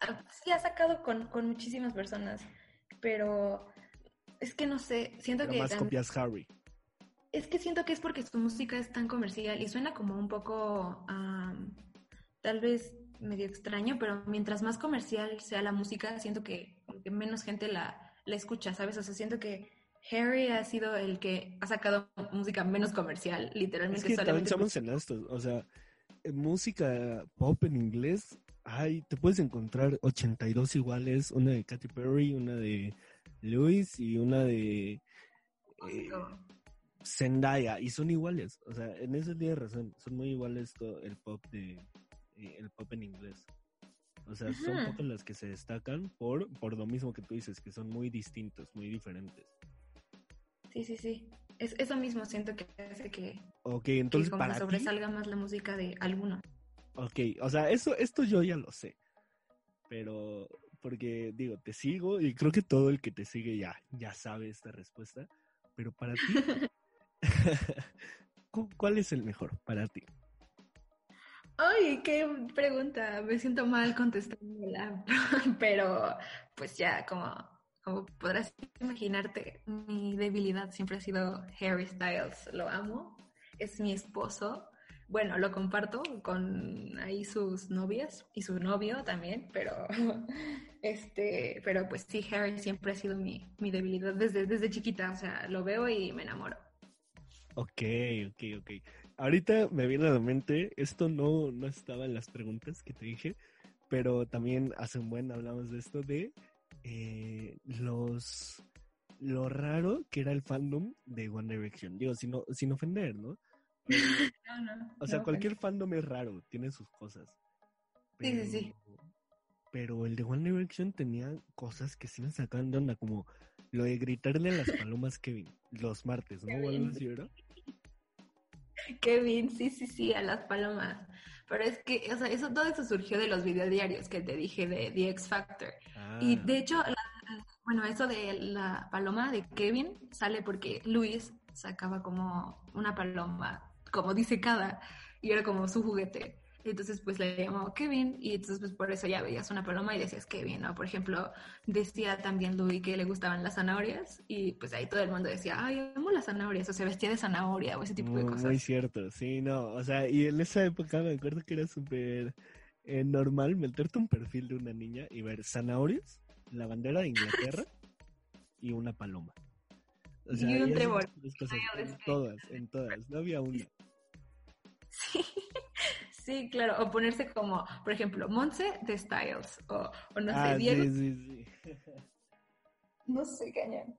Speaker 3: Ah, Sí, ha sacado con, con muchísimas personas, pero es que no sé, siento
Speaker 1: pero
Speaker 3: que
Speaker 1: más copias Harry.
Speaker 3: es que siento que es porque su música es tan comercial y suena como un poco tal vez medio extraño, pero mientras más comercial sea la música, siento que, menos gente la, la escucha, ¿sabes? O sea, siento que Harry ha sido el que ha sacado música menos comercial, literalmente
Speaker 1: Es que también
Speaker 3: solamente
Speaker 1: somos honestos, o sea, en música pop en inglés, ay, te puedes encontrar 82 iguales, una de Katy Perry, una de Louis y una de eh, Zendaya, y son iguales, o sea, en eso tienes razón, son muy iguales todo el pop de el pop en inglés. O sea, son
Speaker 3: Ujú.
Speaker 1: pocas las que se destacan por, por lo mismo que tú dices, que son muy distintos, muy diferentes.
Speaker 3: Sí, sí, sí. Es eso mismo siento que hace que,
Speaker 1: Ok,
Speaker 3: que
Speaker 1: entonces
Speaker 3: como
Speaker 1: para
Speaker 3: que
Speaker 1: ti,
Speaker 3: sobresalga más la música de alguno.
Speaker 1: Ok, o sea, eso, esto yo ya lo sé. Pero, porque digo, te sigo y creo que todo el que te sigue ya, ya sabe esta respuesta. Pero para ti, ¿cu- ¿cuál es el mejor para ti?
Speaker 3: Ay, qué pregunta. Me siento mal contestándola, pero pues ya, como, como podrás imaginarte, mi debilidad siempre ha sido Harry Styles. Lo amo, es mi esposo. Bueno, lo comparto con ahí sus novias y su novio también, pero este, pero pues sí, Harry siempre ha sido mi, mi debilidad desde, desde chiquita. O sea, lo veo y me enamoro.
Speaker 1: Ok, ok, ok. Ahorita me viene a la mente, esto no, no estaba en las preguntas que te dije, pero también hace un buen hablamos de esto de eh, los lo raro que era el fandom de One Direction. Digo, sin, sin ofender, ¿no? Pero,
Speaker 3: No, no,
Speaker 1: o sea,
Speaker 3: no,
Speaker 1: cualquier fandom es raro, tiene sus cosas.
Speaker 3: Sí, sí, sí.
Speaker 1: Pero el de One Direction tenía cosas que sí me sacaban de onda, como lo de gritarle a las palomas Kevin los martes, ¿no? O algo
Speaker 3: Kevin. Kevin, sí, sí, sí, a las palomas. Pero es que, o sea, eso, todo eso surgió de los videodiarios que te dije de The X Factor. Y
Speaker 1: Ah,
Speaker 3: de hecho, la- bueno, eso de la paloma de Kevin sale porque Luis sacaba como una paloma, como disecada, y era como su juguete. Entonces, pues le llamó Kevin, y entonces, pues por eso ya veías una paloma y decías Kevin, ¿no? Por ejemplo, decía también Louis que le gustaban las zanahorias, y pues ahí todo el mundo decía, ay, amo las zanahorias, o se vestía de zanahoria, o ese tipo de cosas.
Speaker 1: muy cierto, sí, no, o sea, y en esa época me acuerdo que era súper eh, normal meterte un perfil de una niña y ver zanahorias, la bandera de Inglaterra y una paloma. O
Speaker 3: Y un trébol.
Speaker 1: cosas, en todas, en todas, no había una.
Speaker 3: Sí, sí, claro. O ponerse como, por ejemplo, Monse de Styles. O, o no sé,
Speaker 1: ah,
Speaker 3: Diego.
Speaker 1: sí, sí, sí.
Speaker 3: No sé, cañón.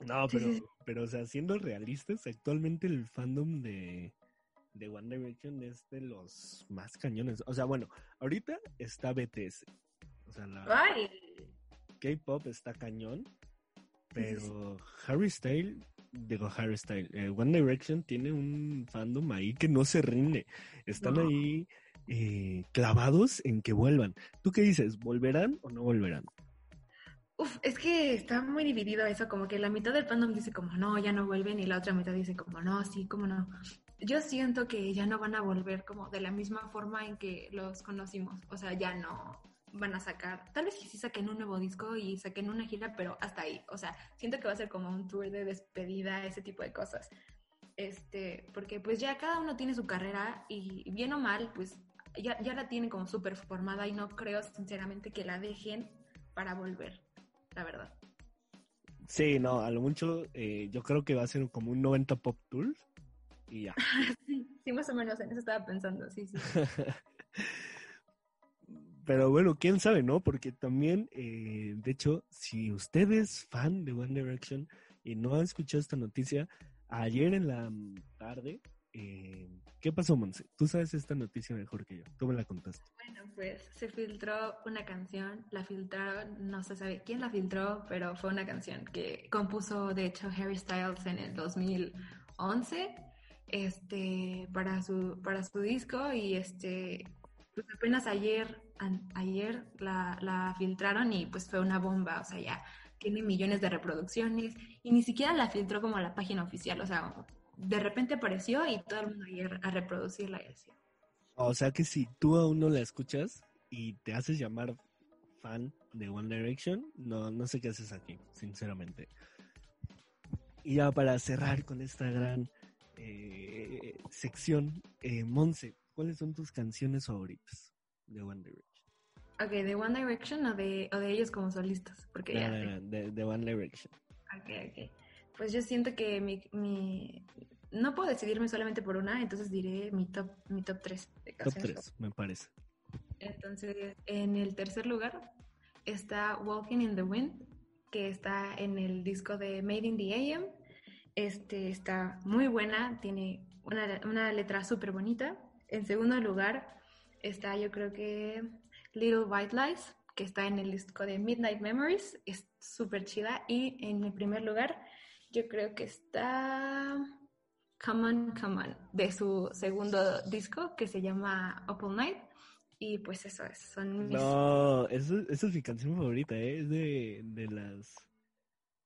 Speaker 1: No, pero,
Speaker 3: sí, sí.
Speaker 1: pero, o sea, siendo realistas, actualmente el fandom de, de One Direction es de los más cañones. O sea, bueno, ahorita está BTS. O sea, la
Speaker 3: Ay,
Speaker 1: K-pop está cañón.
Speaker 3: Sí, sí, sí.
Speaker 1: Pero Harry Styles, digo Harry Styles, eh, One Direction tiene un fandom ahí que no se rinde. Están
Speaker 3: No.
Speaker 1: ahí eh, clavados en que vuelvan. ¿Tú qué dices? ¿Volverán o no volverán?
Speaker 3: Uf, es que está muy dividido eso, como que la mitad del fandom dice como no, ya no vuelven y la otra mitad dice como no, sí, como no. Yo siento que ya no van a volver como de la misma forma en que los conocimos, o sea, ya no van a sacar, tal vez sí saquen un nuevo disco y saquen una gira, pero hasta ahí, o sea, siento que va a ser como un tour de despedida, ese tipo de cosas. Este, porque pues ya cada uno tiene su carrera y bien o mal, pues ya, ya la tienen como súper formada y no creo sinceramente que la dejen para volver, la verdad.
Speaker 1: Sí, no, a lo mucho eh, yo creo que va a ser como un 90 Pop Tour y ya.
Speaker 3: Sí, sí, más o menos en eso estaba pensando, sí, sí.
Speaker 1: Pero bueno, quién sabe, ¿no? Porque también, eh, de hecho, si usted es fan de One Direction y no ha escuchado esta noticia, ayer en la tarde, eh, ¿qué pasó, Monse? Tú sabes esta noticia mejor que yo. Tú me la contaste.
Speaker 3: Bueno, pues se filtró una canción, la filtraron, no se sabe quién la filtró, pero fue una canción que compuso, de hecho, Harry Styles en el 2011, este, para su, para su disco y este, pues apenas ayer, ayer la, la filtraron y pues fue una bomba, o sea, ya tiene millones de reproducciones y ni siquiera la filtró como la página oficial, o sea, de repente apareció y todo el mundo ayer a reproducirla y así.
Speaker 1: O sea que si tú aún no la escuchas y te haces llamar fan de One Direction, no, no sé qué haces aquí, sinceramente. Y ya para cerrar con esta gran eh, sección, eh, Monse, ¿cuáles son tus canciones favoritas de One Direction?
Speaker 3: Ok, ¿de One Direction o de, o de ellos como solistas? Porque ya
Speaker 1: No,
Speaker 3: sé.
Speaker 1: no, no, de, de One Direction.
Speaker 3: Ok, ok. Pues yo siento que mi, mi... No puedo decidirme solamente por una, entonces diré mi top, mi top 3 de
Speaker 1: Top
Speaker 3: canciones.
Speaker 1: 3, me parece.
Speaker 3: Entonces, en el tercer lugar está Walking in the Wind, que está en el disco de Made in the AM. Este está muy buena, tiene una, una letra súper bonita. En segundo lugar está, yo creo que Little White Lies, que está en el disco de Midnight Memories, es súper chida. Y en el primer lugar, yo creo que está Come On, Come On, de su segundo disco que se llama Up All Night. Y pues eso es, son mis...
Speaker 1: No, esa es mi canción favorita, ¿eh? Es de, de las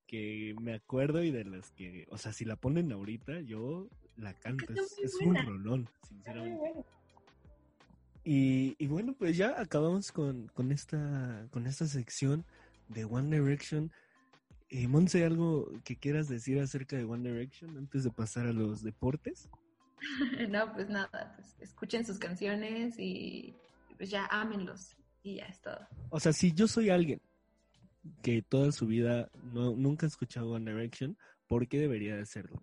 Speaker 1: que me acuerdo y de las que, o sea, si la ponen ahorita, yo la.
Speaker 3: Está
Speaker 1: Es, un rolón, sinceramente. Y, y bueno, pues ya acabamos con, con, esta, con esta sección de One Direction. Eh, Monse, ¿algo que quieras decir acerca de One Direction antes de pasar a los deportes?
Speaker 3: No, pues nada, pues escuchen sus canciones y pues ya ámenlos y ya es todo.
Speaker 1: O sea, si yo soy alguien que toda su vida no, nunca ha escuchado One Direction, ¿por qué debería de hacerlo?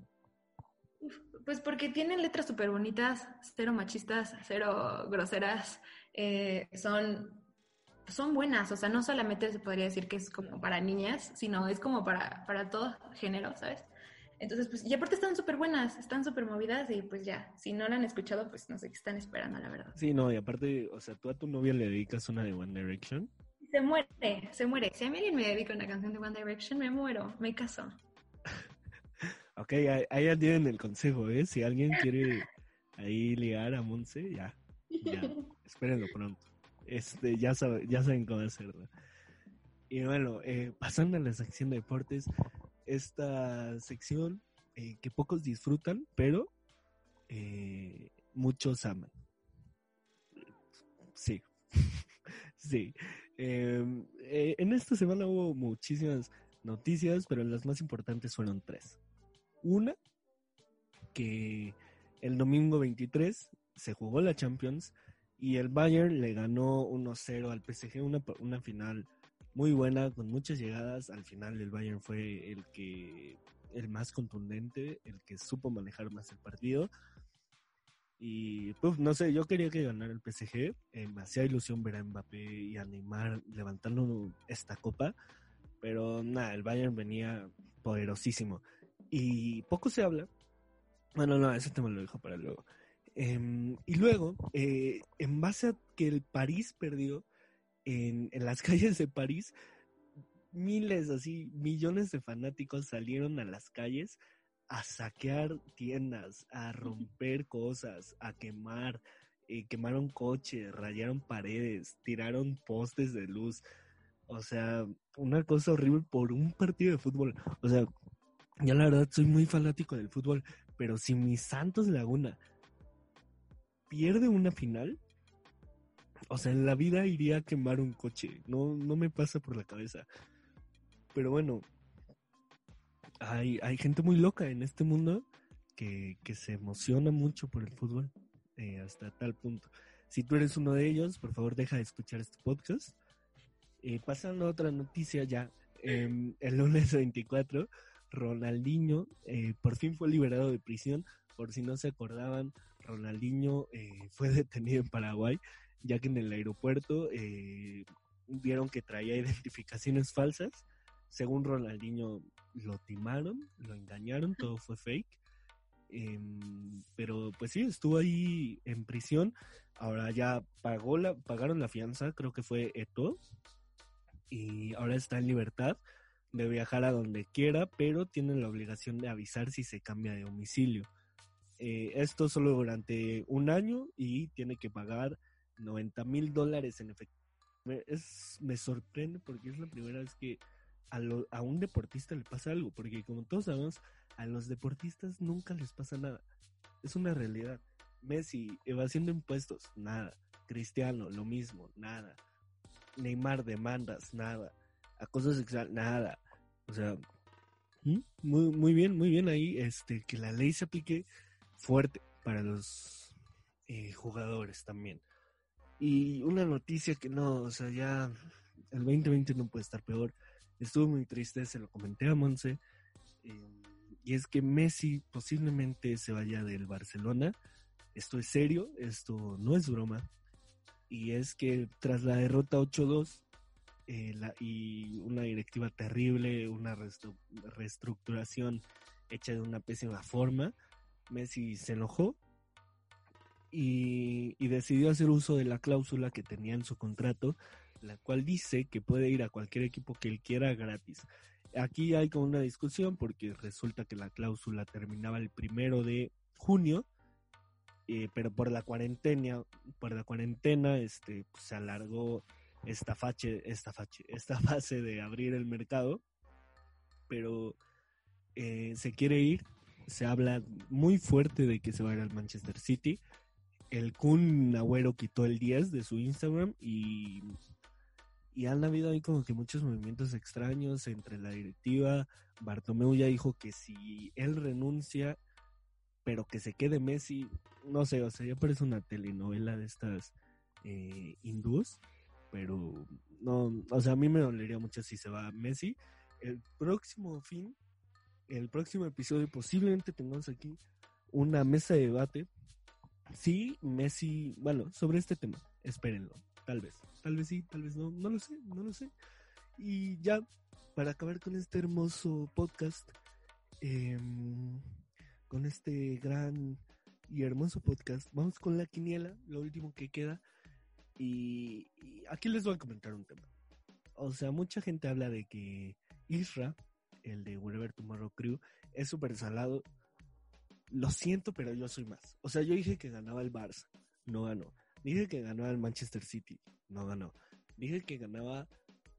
Speaker 3: Pues porque tienen letras súper bonitas, cero machistas, cero groseras, eh, son, son buenas, o sea, no solamente se podría decir que es como para niñas, sino es como para, para todo género, ¿sabes? Entonces, pues, y aparte están súper buenas, están súper movidas y pues ya, si no la han escuchado, pues no sé qué están esperando, la verdad.
Speaker 1: Sí, no, y aparte, o sea, tú a tu novia le dedicas una de One Direction.
Speaker 3: Se muere, se muere. Si a mí alguien me dedica una canción de One Direction, me muero, me caso.
Speaker 1: Ok, ahí, tienen el consejo, ¿eh? Si alguien quiere ahí ligar a Monse, ya, ya, espérenlo pronto. Este, ya, sabe- ya saben cómo hacerlo. Y bueno, eh, pasando a la sección de deportes, esta sección eh, que pocos disfrutan, pero eh, muchos aman. Sí, sí. Eh, eh, en esta semana hubo muchísimas noticias, pero las más importantes fueron tres. Una, que el domingo 23 se jugó la Champions y el Bayern le ganó 1-0 al PSG, una, una final muy buena, con muchas llegadas. Al final el Bayern fue el que el más contundente, el que supo manejar más el partido. Y pues no sé, yo quería que ganara el PSG. eh, me hacía ilusión ver a Mbappé y a Neymar levantando esta copa. Pero nada, el Bayern venía poderosísimo. Y poco se habla. Bueno, no, ese tema lo dejo para luego. Em, y luego, eh, en base a que el París perdió en, en las calles de París, miles, así, millones de fanáticos salieron a las calles a saquear tiendas, a romper cosas, a quemar, eh, quemaron coches, rayaron paredes, tiraron postes de luz. O sea, una cosa horrible por un partido de fútbol. O sea, yo la verdad soy muy fanático del fútbol, pero si mi Santos Laguna pierde una final, o sea, en la vida iría a quemar un coche. No, no me pasa por la cabeza. Pero bueno, hay, hay gente muy loca en este mundo que, que se emociona mucho por el fútbol, eh, hasta tal punto. Si tú eres uno de ellos, por favor deja de escuchar este podcast. Eh, pasando a otra noticia ya, em, el lunes 24, Ronaldinho eh, por fin fue liberado de prisión. Por si no se acordaban, Ronaldinho eh, fue detenido en Paraguay, ya que en el aeropuerto eh, vieron que traía identificaciones falsas. Según Ronaldinho, lo timaron, lo engañaron, todo fue fake. Em, pero pues sí, estuvo ahí en prisión. Ahora ya pagó la, pagaron la fianza, creo que fue Eto. Y ahora está en libertad de viajar a donde quiera, pero tiene la obligación de avisar si se cambia de domicilio. Eh, esto solo durante un año y tiene que pagar 90 mil dólares en efectivo. Me, me sorprende porque es la primera vez que a, lo, a un deportista le pasa algo, porque como todos sabemos, a los deportistas nunca les pasa nada. Es una realidad. Messi, evasión de impuestos, nada. Cristiano, lo mismo, nada. Neymar, demandas, nada. Acoso sexual, nada. O sea, ¿Mm? muy, muy bien, muy bien ahí, este, que la ley se aplique fuerte para los eh, jugadores también. Y una noticia que no, o sea, ya el 2020 no puede estar peor. Estuvo muy triste, se lo comenté a Monse. eh, y es que Messi posiblemente se vaya del Barcelona. Esto es serio, esto no es broma. Y es que tras la derrota 8-2 eh, la- y una directiva terrible, una reestructuración hecha de una pésima forma, Messi se enojó y, y decidió hacer uso de la cláusula que tenía en su contrato, la cual dice que puede ir a cualquier equipo que él quiera gratis. Aquí hay como una discusión porque resulta que la cláusula terminaba el primero de junio, eh, pero por la cuarentena, por la cuarentena, este, pues, se alargó esta fache, esta fache, esta fase de abrir el mercado, pero eh, se quiere ir, se habla muy fuerte de que se va a ir al Manchester City. El Kun Agüero quitó el 10 de su Instagram y, y han habido ahí como que muchos movimientos extraños entre la directiva. Bartomeu ya dijo que si él renuncia, pero que se quede Messi, no sé, o sea, ya parece una telenovela de estas eh, pero no, o sea, a mí me dolería mucho si se va Messi. El próximo fin, el próximo episodio, posiblemente tengamos aquí una mesa de debate. Sí, Messi, bueno, sobre este tema, espérenlo, tal vez, tal vez sí, tal vez no, no lo sé, no lo sé. Y ya, para acabar con este hermoso podcast, em, con este gran y hermoso podcast, vamos con la quiniela, lo último que queda. Y, aquí les voy a comentar un tema. O sea, mucha gente habla de que Isra, el de Wherever Tomorrow Crew, es súper salado. Lo siento, pero yo soy más. O sea, yo dije que ganaba el Barça, no ganó. Dije que ganaba el Manchester City, no ganó. Dije que ganaba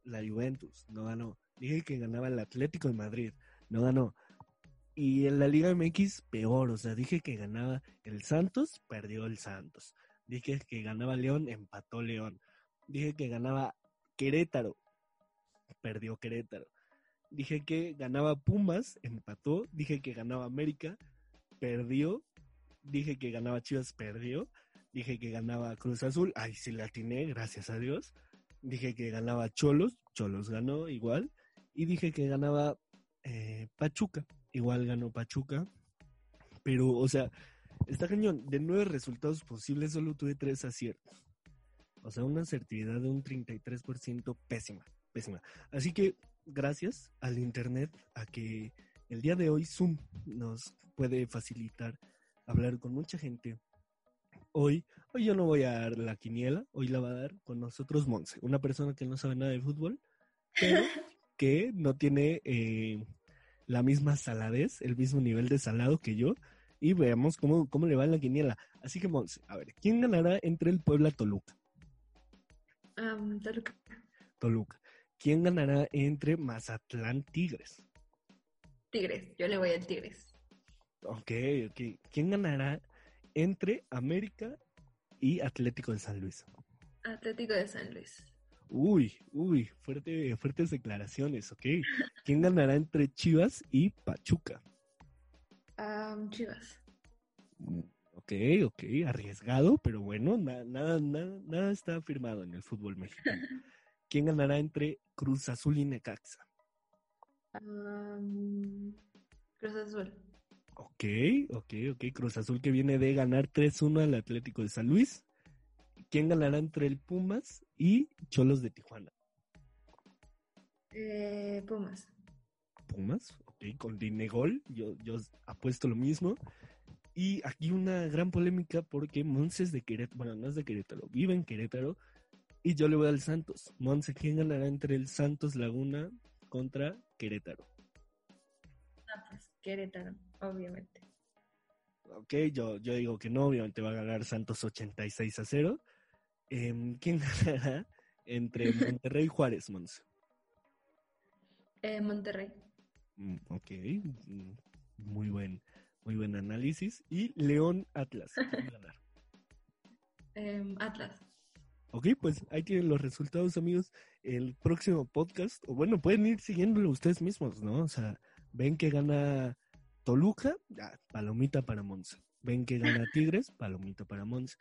Speaker 1: la Juventus, no ganó. Dije que ganaba el Atlético de Madrid, no ganó. Y en la Liga MX, peor. O sea, dije que ganaba el Santos, perdió el Santos. Dije que ganaba León, empató León. Dije que ganaba Querétaro, perdió Querétaro. Dije que ganaba Pumas, empató. Dije que ganaba América, perdió. Dije que ganaba Chivas, perdió. Dije que ganaba Cruz Azul, ay, sí la atiné, gracias a Dios. Dije que ganaba Cholos, Cholos ganó igual. Y dije que ganaba eh, Pachuca, igual ganó Pachuca. Pero, o sea, está cañón. De nueve resultados posibles, solo tuve tres aciertos. O sea, una asertividad de un 33% pésima, pésima. Así que gracias al Internet, a que el día de hoy Zoom nos puede facilitar hablar con mucha gente. Hoy, hoy yo no voy a dar la quiniela, hoy la va a dar con nosotros Monse, una persona que no sabe nada de fútbol, pero que no tiene eh, la misma saladez, el mismo nivel de salado que yo, y veamos cómo, cómo le va en la quiniela. Así que Monse, a ver, ¿quién ganará entre el Puebla Toluca?
Speaker 3: Toluca.
Speaker 1: Toluca. ¿Quién ganará entre Mazatlán Tigres?
Speaker 3: Tigres, yo le voy a Tigres.
Speaker 1: Ok, ok. ¿Quién ganará entre América y Atlético de San Luis?
Speaker 3: Atlético de San Luis.
Speaker 1: Uy, uy, fuerte, fuertes declaraciones, ok. ¿Quién ganará entre Chivas y Pachuca?
Speaker 3: Am, Chivas.
Speaker 1: Mm, Ok, ok, arriesgado, pero bueno, na- nada, nada, nada está firmado en el fútbol mexicano. ¿Quién ganará entre Cruz Azul y Necaxa?
Speaker 3: Cruz Azul.
Speaker 1: Ok, ok, ok. Cruz Azul que viene de ganar 3-1 al Atlético de San Luis. ¿Quién ganará entre el Pumas y Cholos de Tijuana?
Speaker 3: Eh, Pumas.
Speaker 1: Pumas, ok, con Dinegol, yo, yo apuesto lo mismo. Y aquí una gran polémica porque Monse es de Querétaro, bueno, no es de Querétaro, vive en Querétaro y yo le voy al Santos. Monse, ¿quién ganará entre el Santos Laguna contra Querétaro?
Speaker 3: Ah, pues Querétaro, obviamente.
Speaker 1: Ok, yo, yo digo que no, obviamente va a ganar Santos 86 a 0. Em, ¿Quién ganará entre Monterrey y Juárez, Monse?
Speaker 3: Eh, Monterrey.
Speaker 1: Mm, ok, mm, muy buen, Muy buen análisis. Y León Atlas.
Speaker 3: Em, Atlas.
Speaker 1: Ok, pues ahí tienen los resultados, amigos. El próximo podcast, o bueno, pueden ir siguiéndolo ustedes mismos, ¿no? O sea, ven que gana Toluca, palomita para Monza. Ven que gana Tigres, palomita para Monza.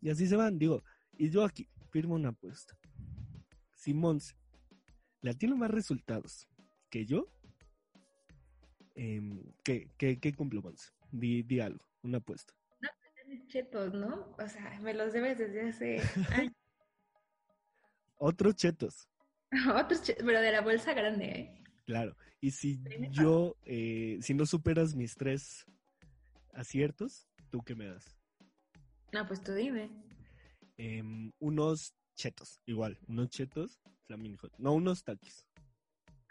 Speaker 1: Y así se van, digo. Y yo aquí firmo una apuesta. Si Monza la tiene más resultados que yo, em, ¿qué, qué, qué cumplo, Monza? Di, di algo, una apuesta.
Speaker 3: Chetos, ¿no? O sea, me los debes desde hace años.
Speaker 1: Otros chetos.
Speaker 3: Otros che- pero de la bolsa grande, ¿eh?
Speaker 1: Claro, y si yo, eh, si no superas mis tres aciertos, ¿tú qué me das?
Speaker 3: No, pues tú dime.
Speaker 1: Em, unos chetos, igual, unos chetos, Flaming Hot. No, unos taquis.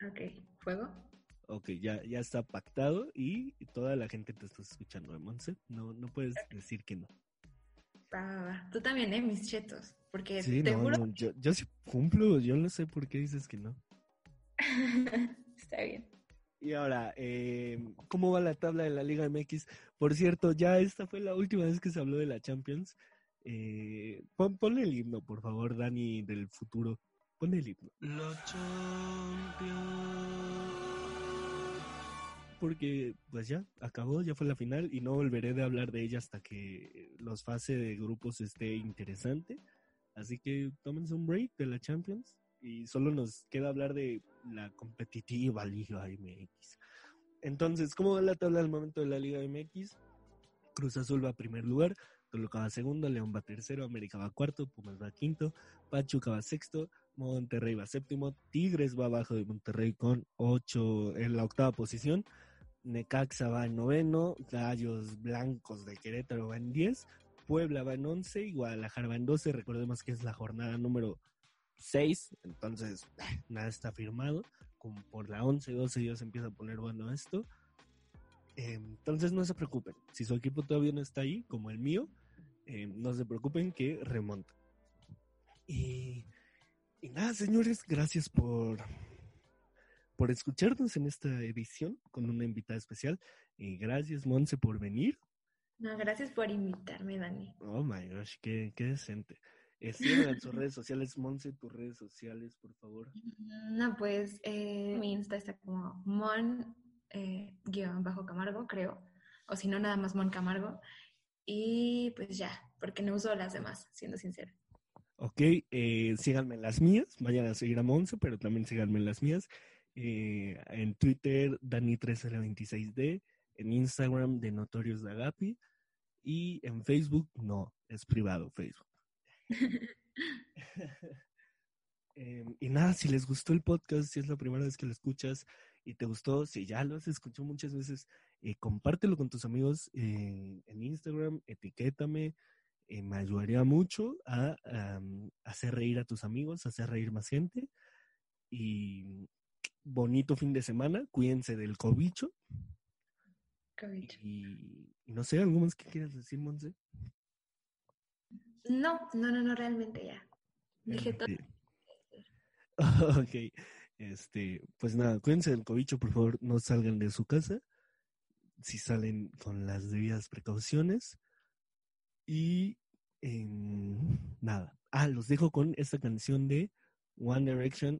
Speaker 3: Ok, ¿fuego?
Speaker 1: Ok, ya, ya está pactado y toda la gente te está escuchando, ¿eh, Monse? No, no puedes decir que no.
Speaker 3: Tú también, ¿eh? Mis chetos. Porque
Speaker 1: Sí,
Speaker 3: te
Speaker 1: no,
Speaker 3: juro...
Speaker 1: no, yo, yo sí cumplo, yo no sé por qué dices que no.
Speaker 3: Está bien.
Speaker 1: Y ahora, em, ¿cómo va la tabla de la Liga MX? Por cierto, ya esta fue la última vez que se habló de la Champions. Eh, pon, ponle el himno, por favor, Dani del futuro. Ponle el himno.
Speaker 2: La Champions.
Speaker 1: Porque, pues ya, acabó, ya fue la final y no volveré de hablar de ella hasta que los fase de grupos esté interesante. Así que tómense un break de la Champions y solo nos queda hablar de la competitiva Liga MX. Entonces, ¿cómo va la tabla al momento de la Liga MX? Cruz Azul va a primer lugar, Toluca va segundo, León va tercero, América va cuarto, Pumas va quinto, Pachuca va sexto, Monterrey va séptimo, Tigres va abajo de Monterrey con ocho en la octava posición, Necaxa va en noveno, Gallos Blancos de Querétaro va en 10, Puebla va en 11 y Guadalajara va en 12. Recordemos que es la jornada número 6, entonces nada está firmado. Como por la 11, 12 ya se empieza a poner bueno esto. Entonces no se preocupen, si su equipo todavía no está ahí, como el mío, eh, no se preocupen que remonta. Y nada, señores, gracias por, por escucharnos en esta edición con una invitada especial. Y gracias, Monse, por venir.
Speaker 3: No, gracias por invitarme, Dani.
Speaker 1: Oh my gosh, qué, qué decente. Eh, en sus redes sociales, Monse, tus redes sociales, por favor.
Speaker 3: No, pues eh, mi Insta está como mon eh, guion bajo Camargo, creo. O si no, nada más Mon Camargo. Y pues ya, porque no uso las demás, siendo sincera.
Speaker 1: Ok, eh, síganme en las mías, vayan a seguir a Monse, pero también síganme en las mías. Eh, en Twitter, Dani3026D, en Instagram, de Notorios de Agapi, y en Facebook, no, es privado Facebook. Eh, y nada, si les gustó el podcast, si es la primera vez que lo escuchas y te gustó, si ya lo has escuchado muchas veces, eh, compártelo con tus amigos en, en Instagram, etiquétame, eh, me ayudaría mucho a hacer reír a tus amigos, hacer reír más gente. Y bonito fin de semana, cuídense del cobicho.
Speaker 3: Cabicho.
Speaker 1: Y, y no sé, ¿algo más que quieras decir, Monse?
Speaker 3: No, no, no, no, realmente ya. Dije todo.
Speaker 1: Ok, este, pues nada, cuídense del cobicho, por favor, no salgan de su casa. Si salen con las debidas precauciones. Y nada. Ah, los dejo con esta canción de One Direction.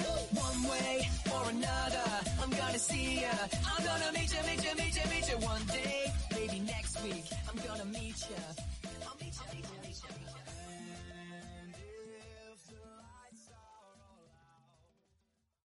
Speaker 5: One way or another, I'm gonna see ya. I'm gonna meet ya, meet ya, meet ya, meet ya. One day, maybe next week, I'm gonna meet ya.